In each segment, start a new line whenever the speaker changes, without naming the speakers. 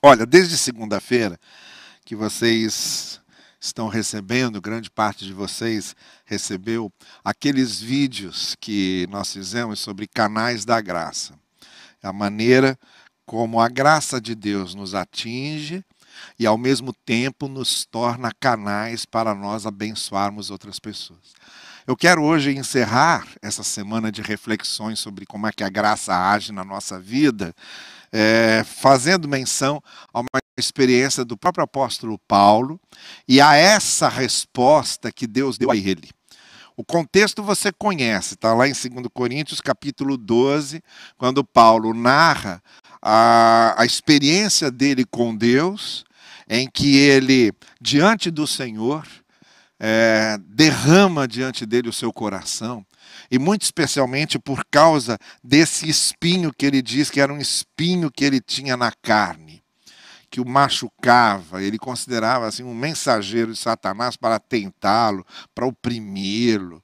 Olha, desde segunda-feira que vocês estão recebendo, grande parte de vocês recebeu aqueles vídeos que nós fizemos sobre canais da graça. A maneira como a graça de Deus nos atinge e ao mesmo tempo nos torna canais para nós abençoarmos outras pessoas. Eu quero hoje encerrar essa semana de reflexões sobre como é que a graça age na nossa vida, é, fazendo menção a uma experiência do próprio apóstolo Paulo e a essa resposta que Deus deu a ele. O contexto você conhece, está lá em 2 Coríntios capítulo 12, quando Paulo narra a, a experiência dele com Deus, em que ele, diante do Senhor, é, derrama diante dele o seu coração, e muito especialmente por causa desse espinho que ele diz que era um espinho que ele tinha na carne, que o machucava, ele considerava assim um mensageiro de Satanás para tentá-lo, para oprimi-lo,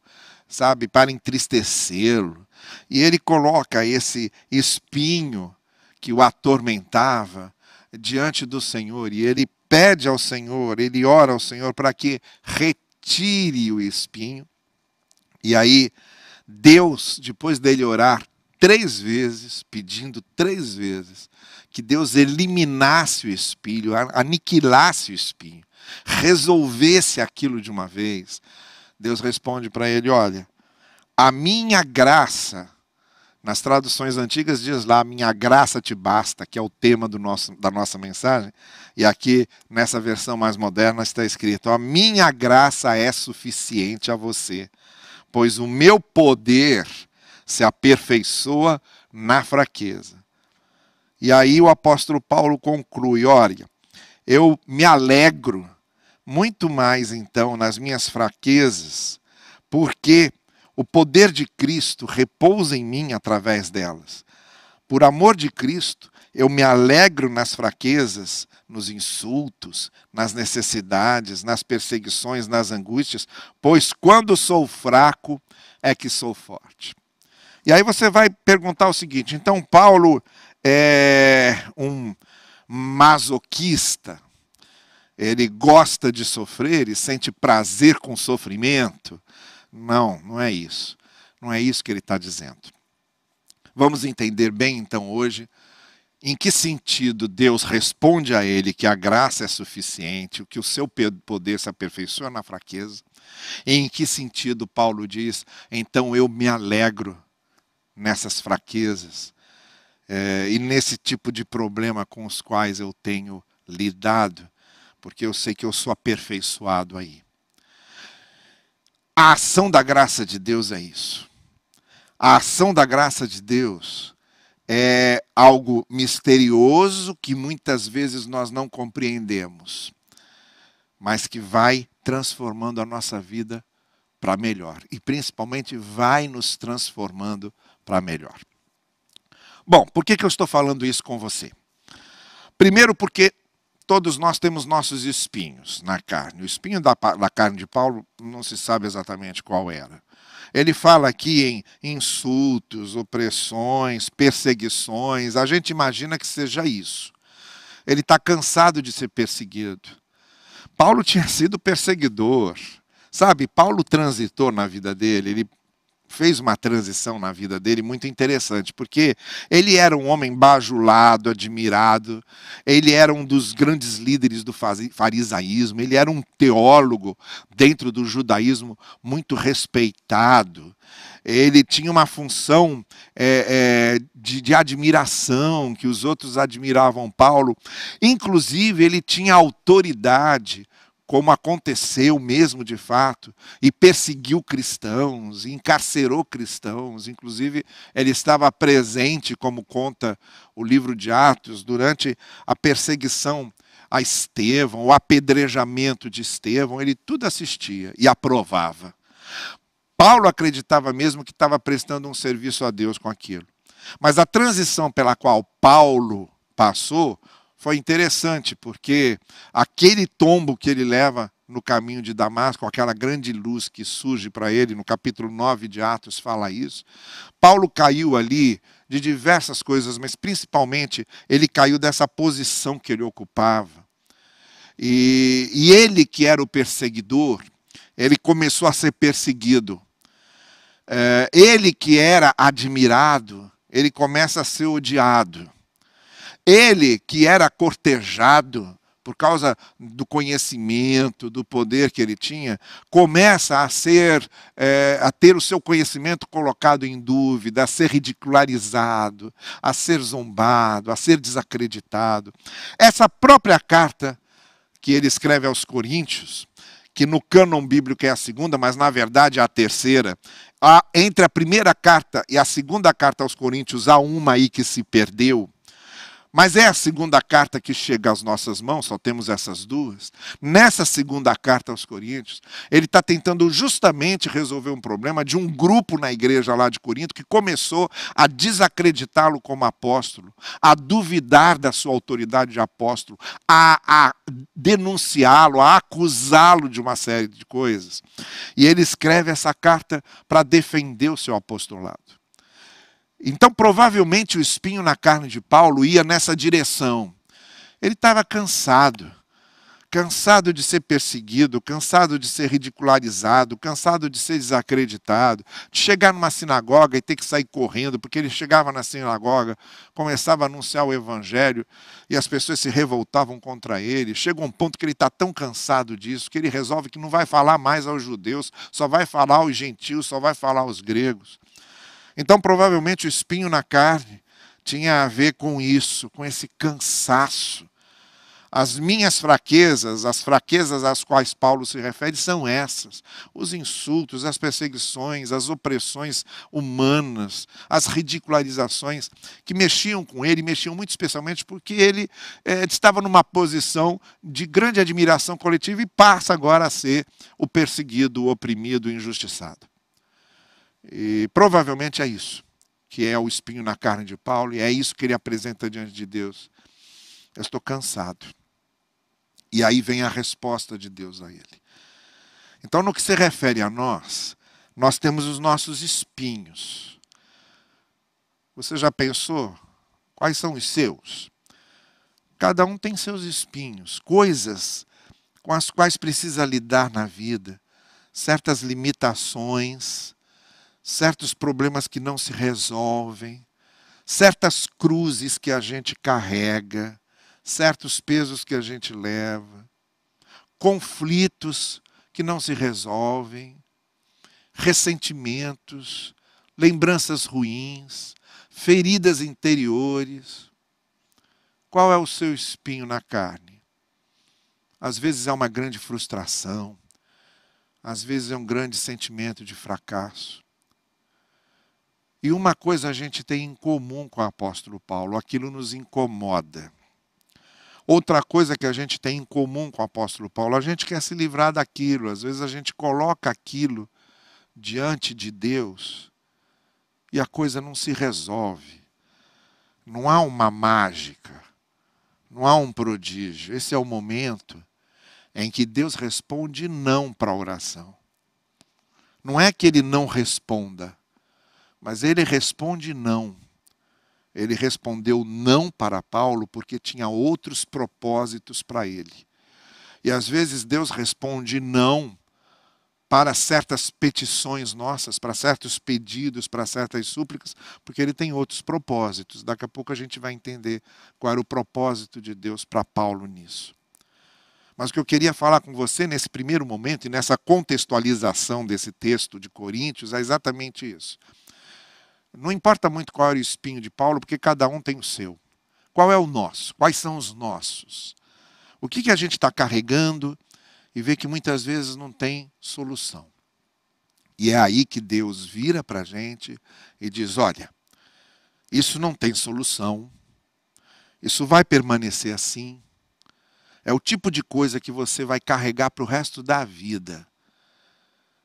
sabe, para entristecê-lo. E ele coloca esse espinho que o atormentava diante do Senhor e ele pede ao Senhor, ele ora ao Senhor para que retire tire o espinho. E aí, Deus, depois dele orar três vezes, pedindo três vezes, que Deus eliminasse o espinho, aniquilasse o espinho, resolvesse aquilo de uma vez, Deus responde para ele: Olha, a minha graça, nas traduções antigas diz lá, minha graça te basta, que é o tema do nosso, da nossa mensagem. E aqui, nessa versão mais moderna, está escrito: A minha graça é suficiente a você, pois o meu poder se aperfeiçoa na fraqueza. E aí o apóstolo Paulo conclui: Olha, eu me alegro muito mais então nas minhas fraquezas, porque o poder de Cristo repousa em mim através delas. Por amor de Cristo, eu me alegro nas fraquezas, nos insultos, nas necessidades, nas perseguições, nas angústias, pois quando sou fraco é que sou forte. E aí você vai perguntar o seguinte: então Paulo é um masoquista, ele gosta de sofrer e sente prazer com sofrimento? Não, não é isso. Não é isso que ele está dizendo. Vamos entender bem então hoje em que sentido Deus responde a ele que a graça é suficiente, que o seu poder se aperfeiçoa na fraqueza, em que sentido Paulo diz, então eu me alegro nessas fraquezas é, e nesse tipo de problema com os quais eu tenho lidado, porque eu sei que eu sou aperfeiçoado aí. A ação da graça de Deus é isso. A ação da graça de Deus é algo misterioso que muitas vezes nós não compreendemos, mas que vai transformando a nossa vida para melhor e principalmente vai nos transformando para melhor. Bom, por que, que eu estou falando isso com você? Primeiro, porque todos nós temos nossos espinhos na carne. O espinho da, da carne de Paulo não se sabe exatamente qual era. Ele fala aqui em insultos, opressões, perseguições. A gente imagina que seja isso. Ele está cansado de ser perseguido. Paulo tinha sido perseguidor. Sabe, Paulo transitou na vida dele, ele fez uma transição na vida dele muito interessante, porque ele era um homem bajulado, admirado, ele era um dos grandes líderes do farisaísmo, ele era um teólogo dentro do judaísmo muito respeitado. Ele tinha uma função é, é, de, de admiração, que os outros admiravam Paulo. Inclusive, ele tinha autoridade como aconteceu mesmo de fato, e perseguiu cristãos, encarcerou cristãos, inclusive ele estava presente, como conta o livro de Atos, durante a perseguição a Estevão, o apedrejamento de Estevão, ele tudo assistia e aprovava. Paulo acreditava mesmo que estava prestando um serviço a Deus com aquilo. Mas a transição pela qual Paulo passou foi interessante, porque aquele tombo que ele leva no caminho de Damasco, aquela grande luz que surge para ele, no capítulo 9 de Atos fala isso. Paulo caiu ali de diversas coisas, mas principalmente ele caiu dessa posição que ele ocupava. E, e ele, que era o perseguidor, ele começou a ser perseguido. É, ele, que era admirado, ele começa a ser odiado. Ele, que era cortejado, por causa do conhecimento, do poder que ele tinha, começa a ser, é, a ter o seu conhecimento colocado em dúvida, a ser ridicularizado, a ser zombado, a ser desacreditado. Essa própria carta que ele escreve aos Coríntios, que no cânon bíblico é a segunda, mas na verdade é a terceira. Há, entre a primeira carta e a segunda carta aos Coríntios, há uma aí que se perdeu mas é a segunda carta que chega às nossas mãos, só temos essas duas. Nessa segunda carta aos Coríntios, ele está tentando justamente resolver um problema de um grupo na igreja lá de Corinto que começou a desacreditá-lo como apóstolo, a duvidar da sua autoridade de apóstolo, a, a denunciá-lo, a acusá-lo de uma série de coisas. E ele escreve essa carta para defender o seu apostolado. Então, provavelmente, o espinho na carne de Paulo ia nessa direção. Ele estava cansado, cansado de ser perseguido, cansado de ser ridicularizado, cansado de ser desacreditado, de chegar numa sinagoga e ter que sair correndo, porque ele chegava na sinagoga, começava a anunciar o evangelho e as pessoas se revoltavam contra ele. Chega um ponto que ele está tão cansado disso que ele resolve que não vai falar mais aos judeus, só vai falar aos gentios, só vai falar aos gregos. Então, provavelmente, o espinho na carne tinha a ver com isso, com esse cansaço. As minhas fraquezas, as fraquezas às quais Paulo se refere, são essas: os insultos, as perseguições, as opressões humanas, as ridicularizações que mexiam com ele, mexiam muito especialmente porque ele é, estava numa posição de grande admiração coletiva e passa agora a ser o perseguido, o oprimido, o injustiçado. E provavelmente é isso, que é o espinho na carne de Paulo, e é isso que ele apresenta diante de Deus. Eu estou cansado. E aí vem a resposta de Deus a ele. Então, no que se refere a nós, nós temos os nossos espinhos. Você já pensou quais são os seus? Cada um tem seus espinhos, coisas com as quais precisa lidar na vida, certas limitações, certos problemas que não se resolvem, certas cruzes que a gente carrega, certos pesos que a gente leva, conflitos que não se resolvem, ressentimentos, lembranças ruins, feridas interiores. Qual é o seu espinho na carne? Às vezes é uma grande frustração, às vezes é um grande sentimento de fracasso. E uma coisa a gente tem em comum com o apóstolo Paulo, aquilo nos incomoda. Outra coisa que a gente tem em comum com o apóstolo Paulo, a gente quer se livrar daquilo. Às vezes a gente coloca aquilo diante de Deus e a coisa não se resolve. Não há uma mágica, não há um prodígio. Esse é o momento em que Deus responde não para a oração. Não é que ele não responda, mas ele responde não. Ele respondeu não para Paulo porque tinha outros propósitos para ele. E às vezes Deus responde não para certas petições nossas, para certos pedidos, para certas súplicas, porque ele tem outros propósitos. Daqui a pouco a gente vai entender qual era o propósito de Deus para Paulo nisso. Mas o que eu queria falar com você nesse primeiro momento e nessa contextualização desse texto de Coríntios é exatamente isso. Não importa muito qual era o espinho de Paulo, porque cada um tem o seu. Qual é o nosso? Quais são os nossos? O que, que a gente está carregando e vê que muitas vezes não tem solução. E é aí que Deus vira para a gente e diz: olha, isso não tem solução, isso vai permanecer assim. É o tipo de coisa que você vai carregar para o resto da vida.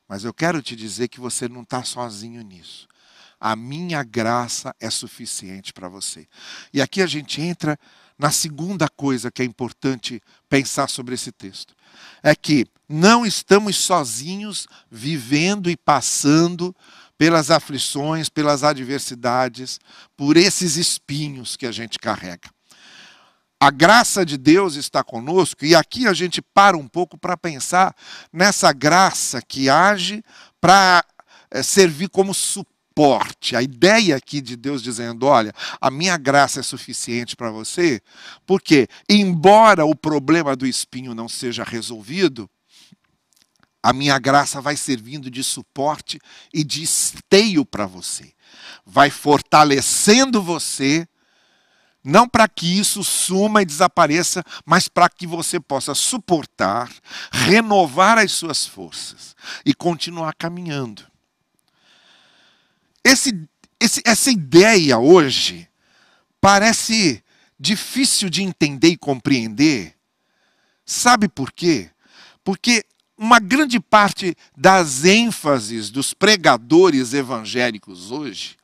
Mas eu quero te dizer que você não está sozinho nisso a minha graça é suficiente para você. E aqui a gente entra na segunda coisa que é importante pensar sobre esse texto. É que não estamos sozinhos vivendo e passando pelas aflições, pelas adversidades, por esses espinhos que a gente carrega. A graça de Deus está conosco, e aqui a gente para um pouco para pensar nessa graça que age para é, servir como A ideia aqui de Deus dizendo: olha, a minha graça é suficiente para você, porque, embora o problema do espinho não seja resolvido, a minha graça vai servindo de suporte e de esteio para você. Vai fortalecendo você não para que isso suma e desapareça, mas para que você possa suportar, renovar as suas forças e continuar caminhando. Esse, esse, essa ideia hoje parece difícil de entender e compreender. Sabe por quê? Porque uma grande parte das ênfases dos pregadores evangélicos hoje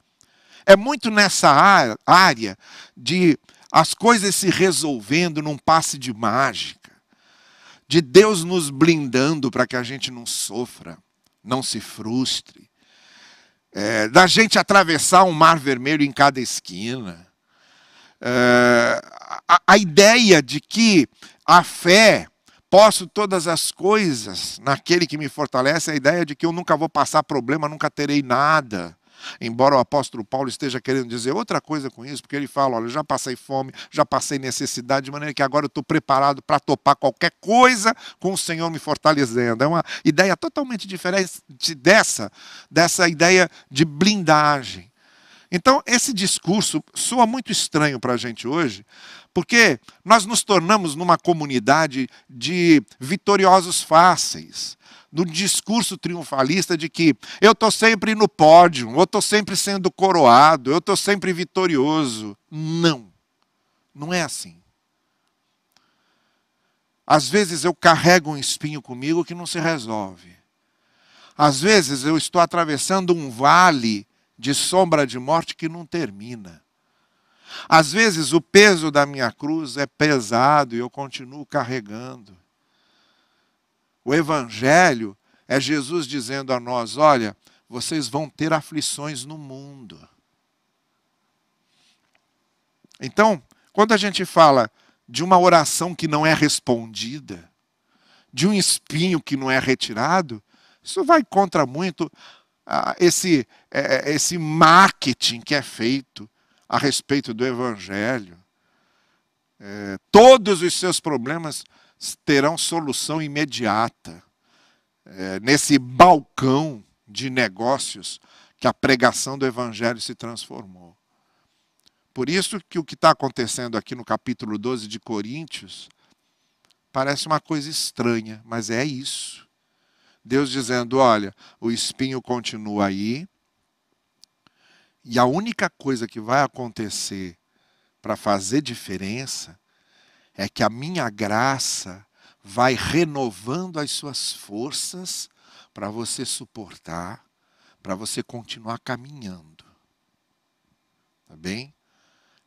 é muito nessa área de as coisas se resolvendo num passe de mágica, de Deus nos blindando para que a gente não sofra, não se frustre, é, da gente atravessar um mar vermelho em cada esquina. É, a, a ideia de que a fé posso todas as coisas naquele que me fortalece, a ideia de que eu nunca vou passar problema, nunca terei nada. Embora o apóstolo Paulo esteja querendo dizer outra coisa com isso, porque ele fala: olha, já passei fome, já passei necessidade, de maneira que agora eu estou preparado para topar qualquer coisa com o Senhor me fortalecendo. É uma ideia totalmente diferente dessa, dessa ideia de blindagem. Então, esse discurso soa muito estranho para a gente hoje, porque nós nos tornamos numa comunidade de vitoriosos fáceis no discurso triunfalista de que eu estou sempre no pódio, eu estou sempre sendo coroado, eu estou sempre vitorioso. Não, não é assim. Às vezes eu carrego um espinho comigo que não se resolve. Às vezes eu estou atravessando um vale de sombra de morte que não termina. Às vezes o peso da minha cruz é pesado e eu continuo carregando. O Evangelho é Jesus dizendo a nós: olha, vocês vão ter aflições no mundo. Então, quando a gente fala de uma oração que não é respondida, de um espinho que não é retirado, isso vai contra muito esse, é, esse marketing que é feito a respeito do Evangelho. É, todos os seus problemas terão solução imediata. É, nesse balcão de negócios que a pregação do Evangelho se transformou. Por isso que o que está acontecendo aqui no capítulo 12 de Coríntios parece uma coisa estranha, mas é isso. Deus dizendo: olha, o espinho continua aí, e a única coisa que vai acontecer para fazer diferença é que a minha graça vai renovando as suas forças para você suportar, para você continuar caminhando. Tá bem?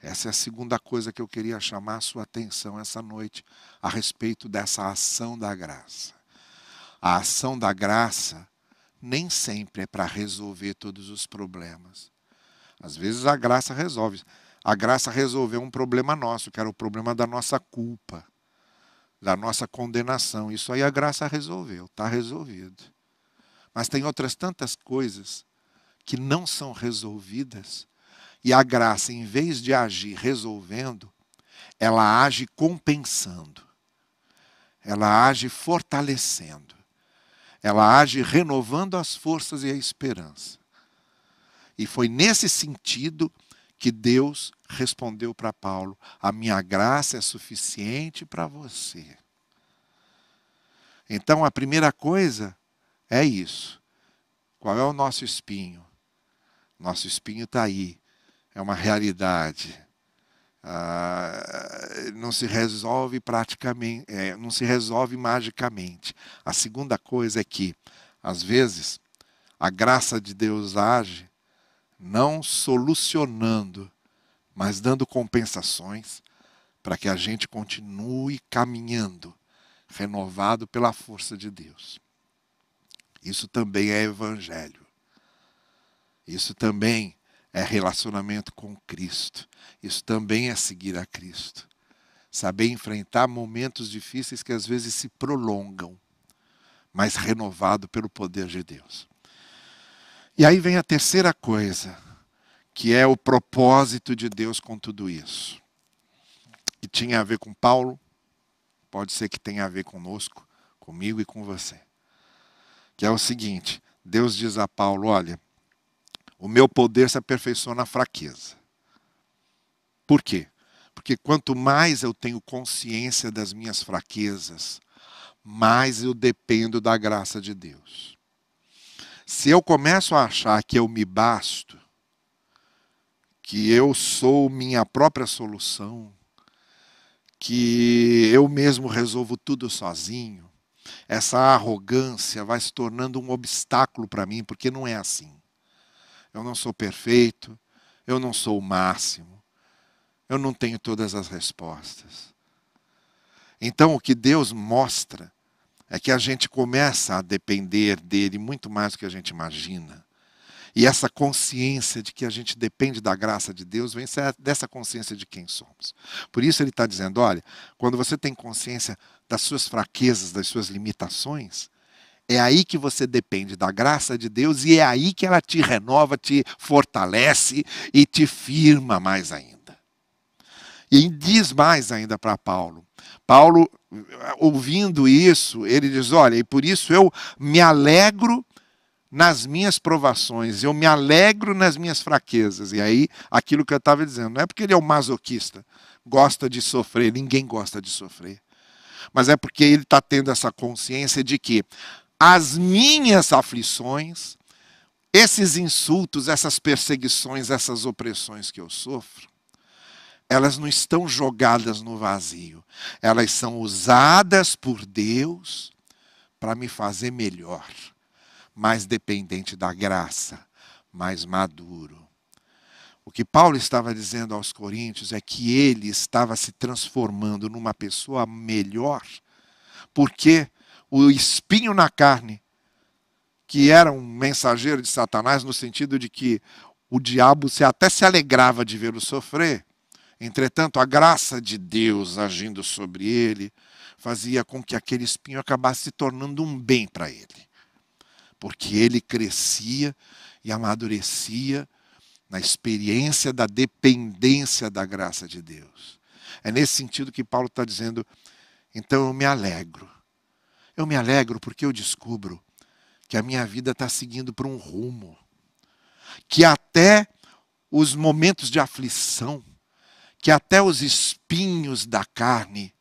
Essa é a segunda coisa que eu queria chamar a sua atenção essa noite a respeito dessa ação da graça. A ação da graça nem sempre é para resolver todos os problemas. Às vezes a graça resolve. A graça resolveu um problema nosso, que era o problema da nossa culpa, da nossa condenação. Isso aí a graça resolveu, está resolvido. Mas tem outras tantas coisas que não são resolvidas, e a graça, em vez de agir resolvendo, ela age compensando, ela age fortalecendo, ela age renovando as forças e a esperança. E foi nesse sentido que Deus respondeu para Paulo: A minha graça é suficiente para você. Então, a primeira coisa é isso. Qual é o nosso espinho? Nosso espinho está aí, é uma realidade. Ah, não se resolve praticamente, é, não se resolve magicamente. A segunda coisa é que, às vezes, a graça de Deus age não solucionando, mas dando compensações para que a gente continue caminhando, renovado pela força de Deus. Isso também é evangelho. Isso também é relacionamento com Cristo. Isso também é seguir a Cristo. Saber enfrentar momentos difíceis que às vezes se prolongam, mas renovado pelo poder de Deus. E aí vem a terceira coisa, que é o propósito de Deus com tudo isso. Que tinha a ver com Paulo, pode ser que tenha a ver conosco, comigo e com você. Que é o seguinte: Deus diz a Paulo: olha, o meu poder se aperfeiçoa na fraqueza. Por quê? Porque quanto mais eu tenho consciência das minhas fraquezas, mais eu dependo da graça de Deus. Se eu começo a achar que eu me basto, que eu sou minha própria solução, que eu mesmo resolvo tudo sozinho, essa arrogância vai se tornando um obstáculo para mim, porque não é assim eu não sou perfeito, eu não sou o máximo, eu não tenho todas as respostas. Então, o que Deus mostra é que a gente começa a depender dele muito mais do que a gente imagina. E essa consciência de que a gente depende da graça de Deus vem dessa consciência de quem somos. Por isso ele está dizendo: olha, quando você tem consciência das suas fraquezas, das suas limitações, é aí que você depende da graça de Deus e é aí que ela te renova, te fortalece e te firma mais ainda. E diz mais ainda para Paulo. Paulo, ouvindo isso, ele diz: Olha, e por isso eu me alegro nas minhas provações, eu me alegro nas minhas fraquezas. E aí, aquilo que eu estava dizendo, não é porque ele é um masoquista, gosta de sofrer, ninguém gosta de sofrer. Mas é porque ele está tendo essa consciência de que as minhas aflições, esses insultos, essas perseguições, essas opressões que eu sofro, elas não estão jogadas no vazio. Elas são usadas por Deus para me fazer melhor, mais dependente da graça, mais maduro. O que Paulo estava dizendo aos Coríntios é que ele estava se transformando numa pessoa melhor, porque o espinho na carne, que era um mensageiro de Satanás, no sentido de que o diabo se até se alegrava de vê-lo sofrer. Entretanto, a graça de Deus agindo sobre ele fazia com que aquele espinho acabasse se tornando um bem para ele. Porque ele crescia e amadurecia na experiência da dependência da graça de Deus. É nesse sentido que Paulo está dizendo: então eu me alegro eu me alegro porque eu descubro que a minha vida está seguindo por um rumo, que até os momentos de aflição, que até os espinhos da carne,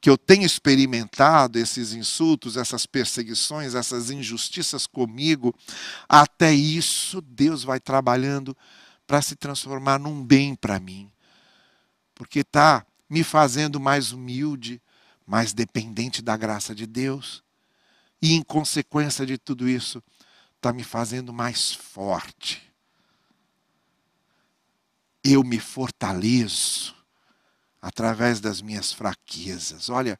que eu tenho experimentado esses insultos, essas perseguições, essas injustiças comigo, até isso Deus vai trabalhando para se transformar num bem para mim, porque está me fazendo mais humilde, mais dependente da graça de Deus. E em consequência de tudo isso, está me fazendo mais forte. Eu me fortaleço através das minhas fraquezas. Olha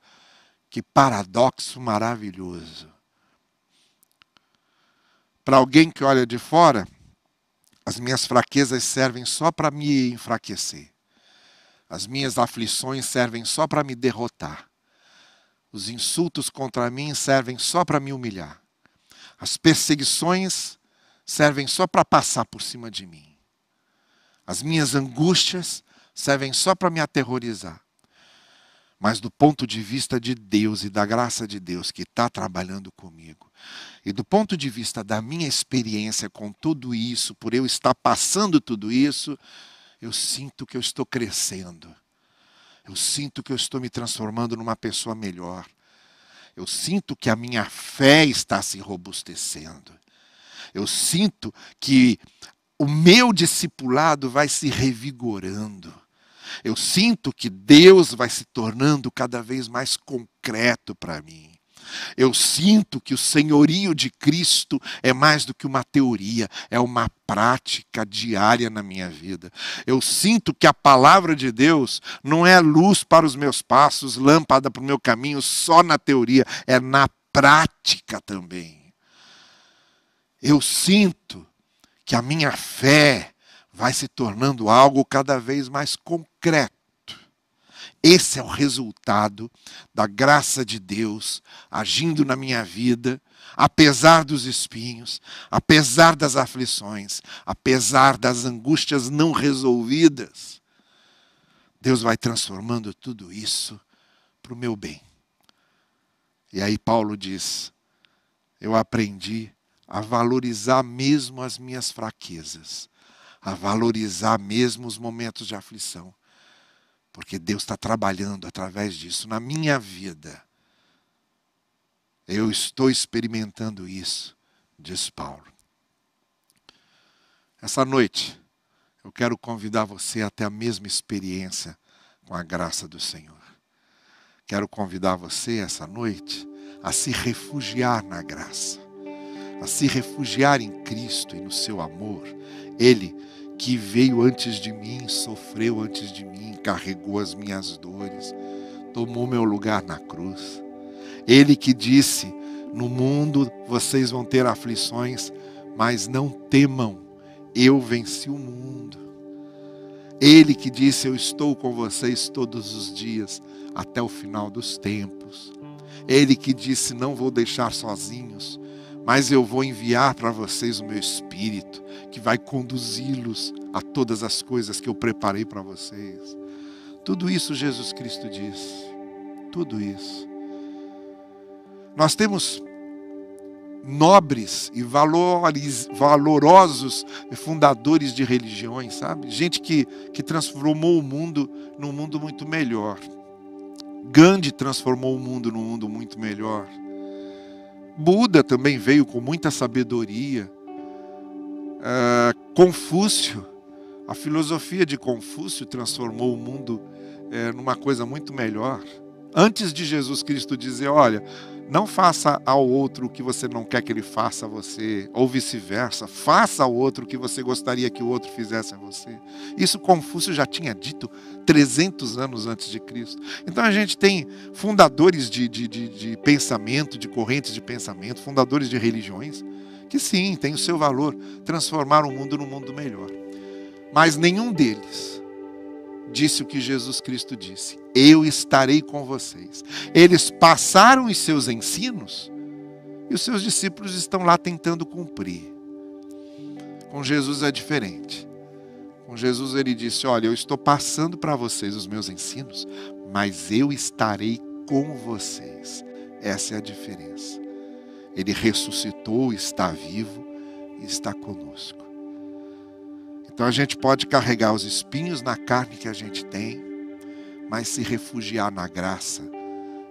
que paradoxo maravilhoso. Para alguém que olha de fora, as minhas fraquezas servem só para me enfraquecer. As minhas aflições servem só para me derrotar. Os insultos contra mim servem só para me humilhar. As perseguições servem só para passar por cima de mim. As minhas angústias servem só para me aterrorizar. Mas do ponto de vista de Deus e da graça de Deus que está trabalhando comigo, e do ponto de vista da minha experiência com tudo isso, por eu estar passando tudo isso, eu sinto que eu estou crescendo. Eu sinto que eu estou me transformando numa pessoa melhor. Eu sinto que a minha fé está se robustecendo. Eu sinto que o meu discipulado vai se revigorando. Eu sinto que Deus vai se tornando cada vez mais concreto para mim. Eu sinto que o senhorio de Cristo é mais do que uma teoria, é uma prática diária na minha vida. Eu sinto que a palavra de Deus não é luz para os meus passos, lâmpada para o meu caminho só na teoria, é na prática também. Eu sinto que a minha fé vai se tornando algo cada vez mais concreto. Esse é o resultado da graça de Deus agindo na minha vida, apesar dos espinhos, apesar das aflições, apesar das angústias não resolvidas. Deus vai transformando tudo isso para o meu bem. E aí Paulo diz: Eu aprendi a valorizar mesmo as minhas fraquezas, a valorizar mesmo os momentos de aflição, porque Deus está trabalhando através disso na minha vida. Eu estou experimentando isso, diz Paulo. Essa noite, eu quero convidar você a ter a mesma experiência com a graça do Senhor. Quero convidar você essa noite a se refugiar na graça a se refugiar em Cristo e no seu amor. Ele que veio antes de mim, sofreu antes de mim, carregou as minhas dores, tomou meu lugar na cruz. Ele que disse: No mundo vocês vão ter aflições, mas não temam, eu venci o mundo. Ele que disse: Eu estou com vocês todos os dias, até o final dos tempos. Ele que disse: Não vou deixar sozinhos, mas eu vou enviar para vocês o meu espírito, que vai conduzi-los a todas as coisas que eu preparei para vocês. Tudo isso Jesus Cristo diz. Tudo isso. Nós temos nobres e valores, valorosos fundadores de religiões, sabe? Gente que, que transformou o mundo num mundo muito melhor. Gandhi transformou o mundo num mundo muito melhor. Buda também veio com muita sabedoria. Uh, Confúcio, a filosofia de Confúcio transformou o mundo é, numa coisa muito melhor. Antes de Jesus Cristo dizer: Olha, não faça ao outro o que você não quer que ele faça a você, ou vice-versa. Faça ao outro o que você gostaria que o outro fizesse a você. Isso Confúcio já tinha dito 300 anos antes de Cristo. Então a gente tem fundadores de, de, de, de pensamento, de correntes de pensamento, fundadores de religiões, que sim, tem o seu valor, transformar o mundo num mundo melhor. Mas nenhum deles disse o que Jesus Cristo disse: Eu estarei com vocês. Eles passaram os seus ensinos e os seus discípulos estão lá tentando cumprir. Com Jesus é diferente. Com Jesus ele disse: Olha, eu estou passando para vocês os meus ensinos, mas eu estarei com vocês. Essa é a diferença. Ele ressuscitou, está vivo e está conosco. Então a gente pode carregar os espinhos na carne que a gente tem, mas se refugiar na graça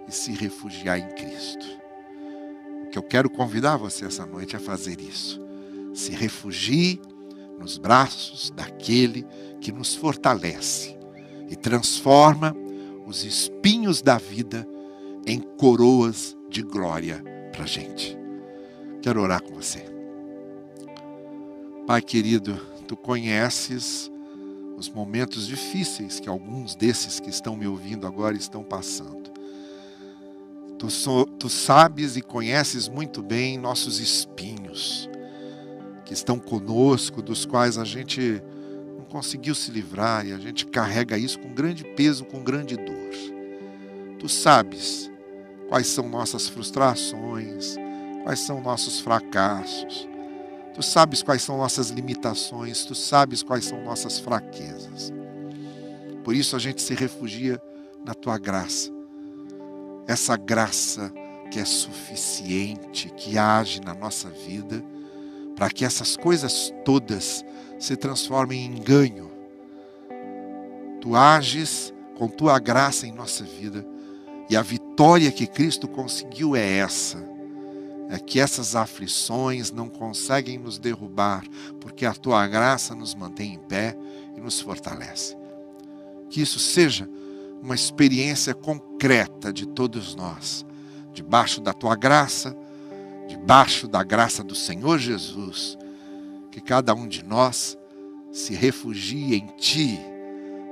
e se refugiar em Cristo. O que eu quero convidar você essa noite a fazer isso. Se refugie nos braços daquele que nos fortalece e transforma os espinhos da vida em coroas de glória para a gente. Quero orar com você. Pai querido, tu conheces os momentos difíceis que alguns desses que estão me ouvindo agora estão passando. Tu, tu sabes e conheces muito bem nossos espinhos que estão conosco, dos quais a gente não conseguiu se livrar e a gente carrega isso com grande peso, com grande dor. Tu sabes quais são nossas frustrações, quais são nossos fracassos Tu sabes quais são nossas limitações, tu sabes quais são nossas fraquezas. Por isso a gente se refugia na tua graça. Essa graça que é suficiente, que age na nossa vida, para que essas coisas todas se transformem em ganho. Tu ages com tua graça em nossa vida, e a vitória que Cristo conseguiu é essa é que essas aflições não conseguem nos derrubar, porque a tua graça nos mantém em pé e nos fortalece. Que isso seja uma experiência concreta de todos nós, debaixo da tua graça, debaixo da graça do Senhor Jesus, que cada um de nós se refugie em ti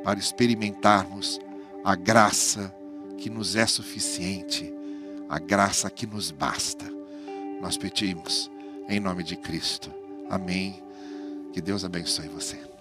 para experimentarmos a graça que nos é suficiente, a graça que nos basta nós pedimos, em nome de Cristo. Amém Que Deus abençoe você.